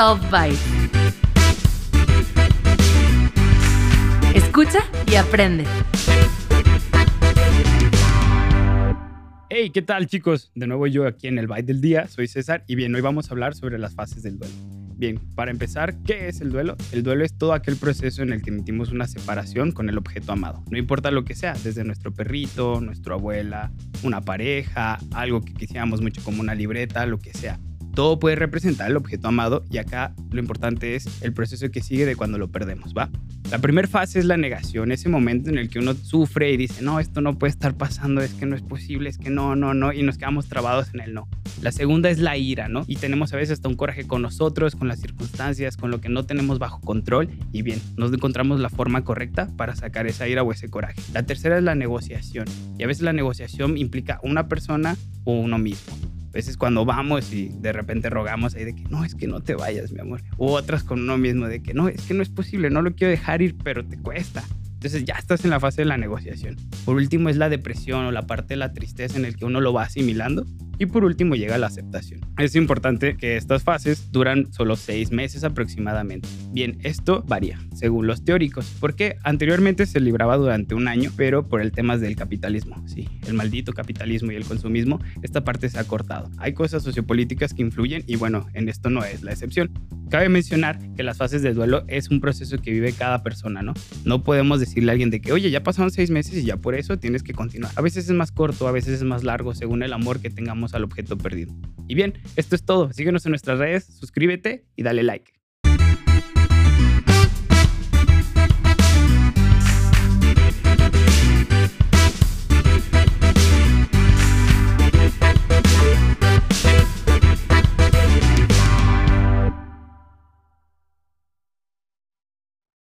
Unsolved Bites. Escucha y aprende. Hey, ¿qué tal chicos? De nuevo yo aquí en el Byte del Día, soy César y bien, hoy vamos a hablar sobre las fases del duelo. Bien, para empezar, ¿qué es el duelo? El duelo es todo aquel proceso en el que emitimos una separación con el objeto amado. No importa lo que sea, desde nuestro perrito, nuestra abuela, una pareja, algo que quisiéramos mucho como una libreta, lo que sea todo puede representar el objeto amado y acá lo importante es el proceso que sigue de cuando lo perdemos, ¿va? La primera fase es la negación, ese momento en el que uno sufre y dice, no, esto no puede estar pasando, es que no es posible, es que no, no, no, y nos quedamos trabados en el no. La segunda es la ira, ¿no? Y tenemos a veces hasta un coraje con nosotros, con las circunstancias, con lo que no tenemos bajo control, y bien, nos encontramos la forma correcta para sacar esa ira o ese coraje. La tercera es la negociación, y a veces la negociación implica una persona o uno mismo. Veces cuando vamos y de repente rogamos ahí de que no, es que no te vayas, mi amor. U otras con uno mismo de que no, es que no es posible, no lo quiero dejar ir, pero te cuesta. Entonces ya estás en la fase de la negociación. Por último es la depresión o la parte de la tristeza en el que uno lo va asimilando y por último llega la aceptación. Es importante que estas fases duran solo seis meses aproximadamente. Bien, esto varía según los teóricos, porque anteriormente se libraba durante un año, pero por el tema del capitalismo, sí, el maldito capitalismo y el consumismo, esta parte se ha cortado. Hay cosas sociopolíticas que influyen y bueno, en esto no es la excepción. Cabe mencionar que las fases de duelo es un proceso que vive cada persona, ¿no? No podemos decirle a alguien de que, oye, ya pasaron seis meses y ya por eso tienes que continuar. A veces es más corto, a veces es más largo, según el amor que tengamos al objeto perdido. Y bien, esto es todo. Síguenos en nuestras redes, suscríbete y dale like.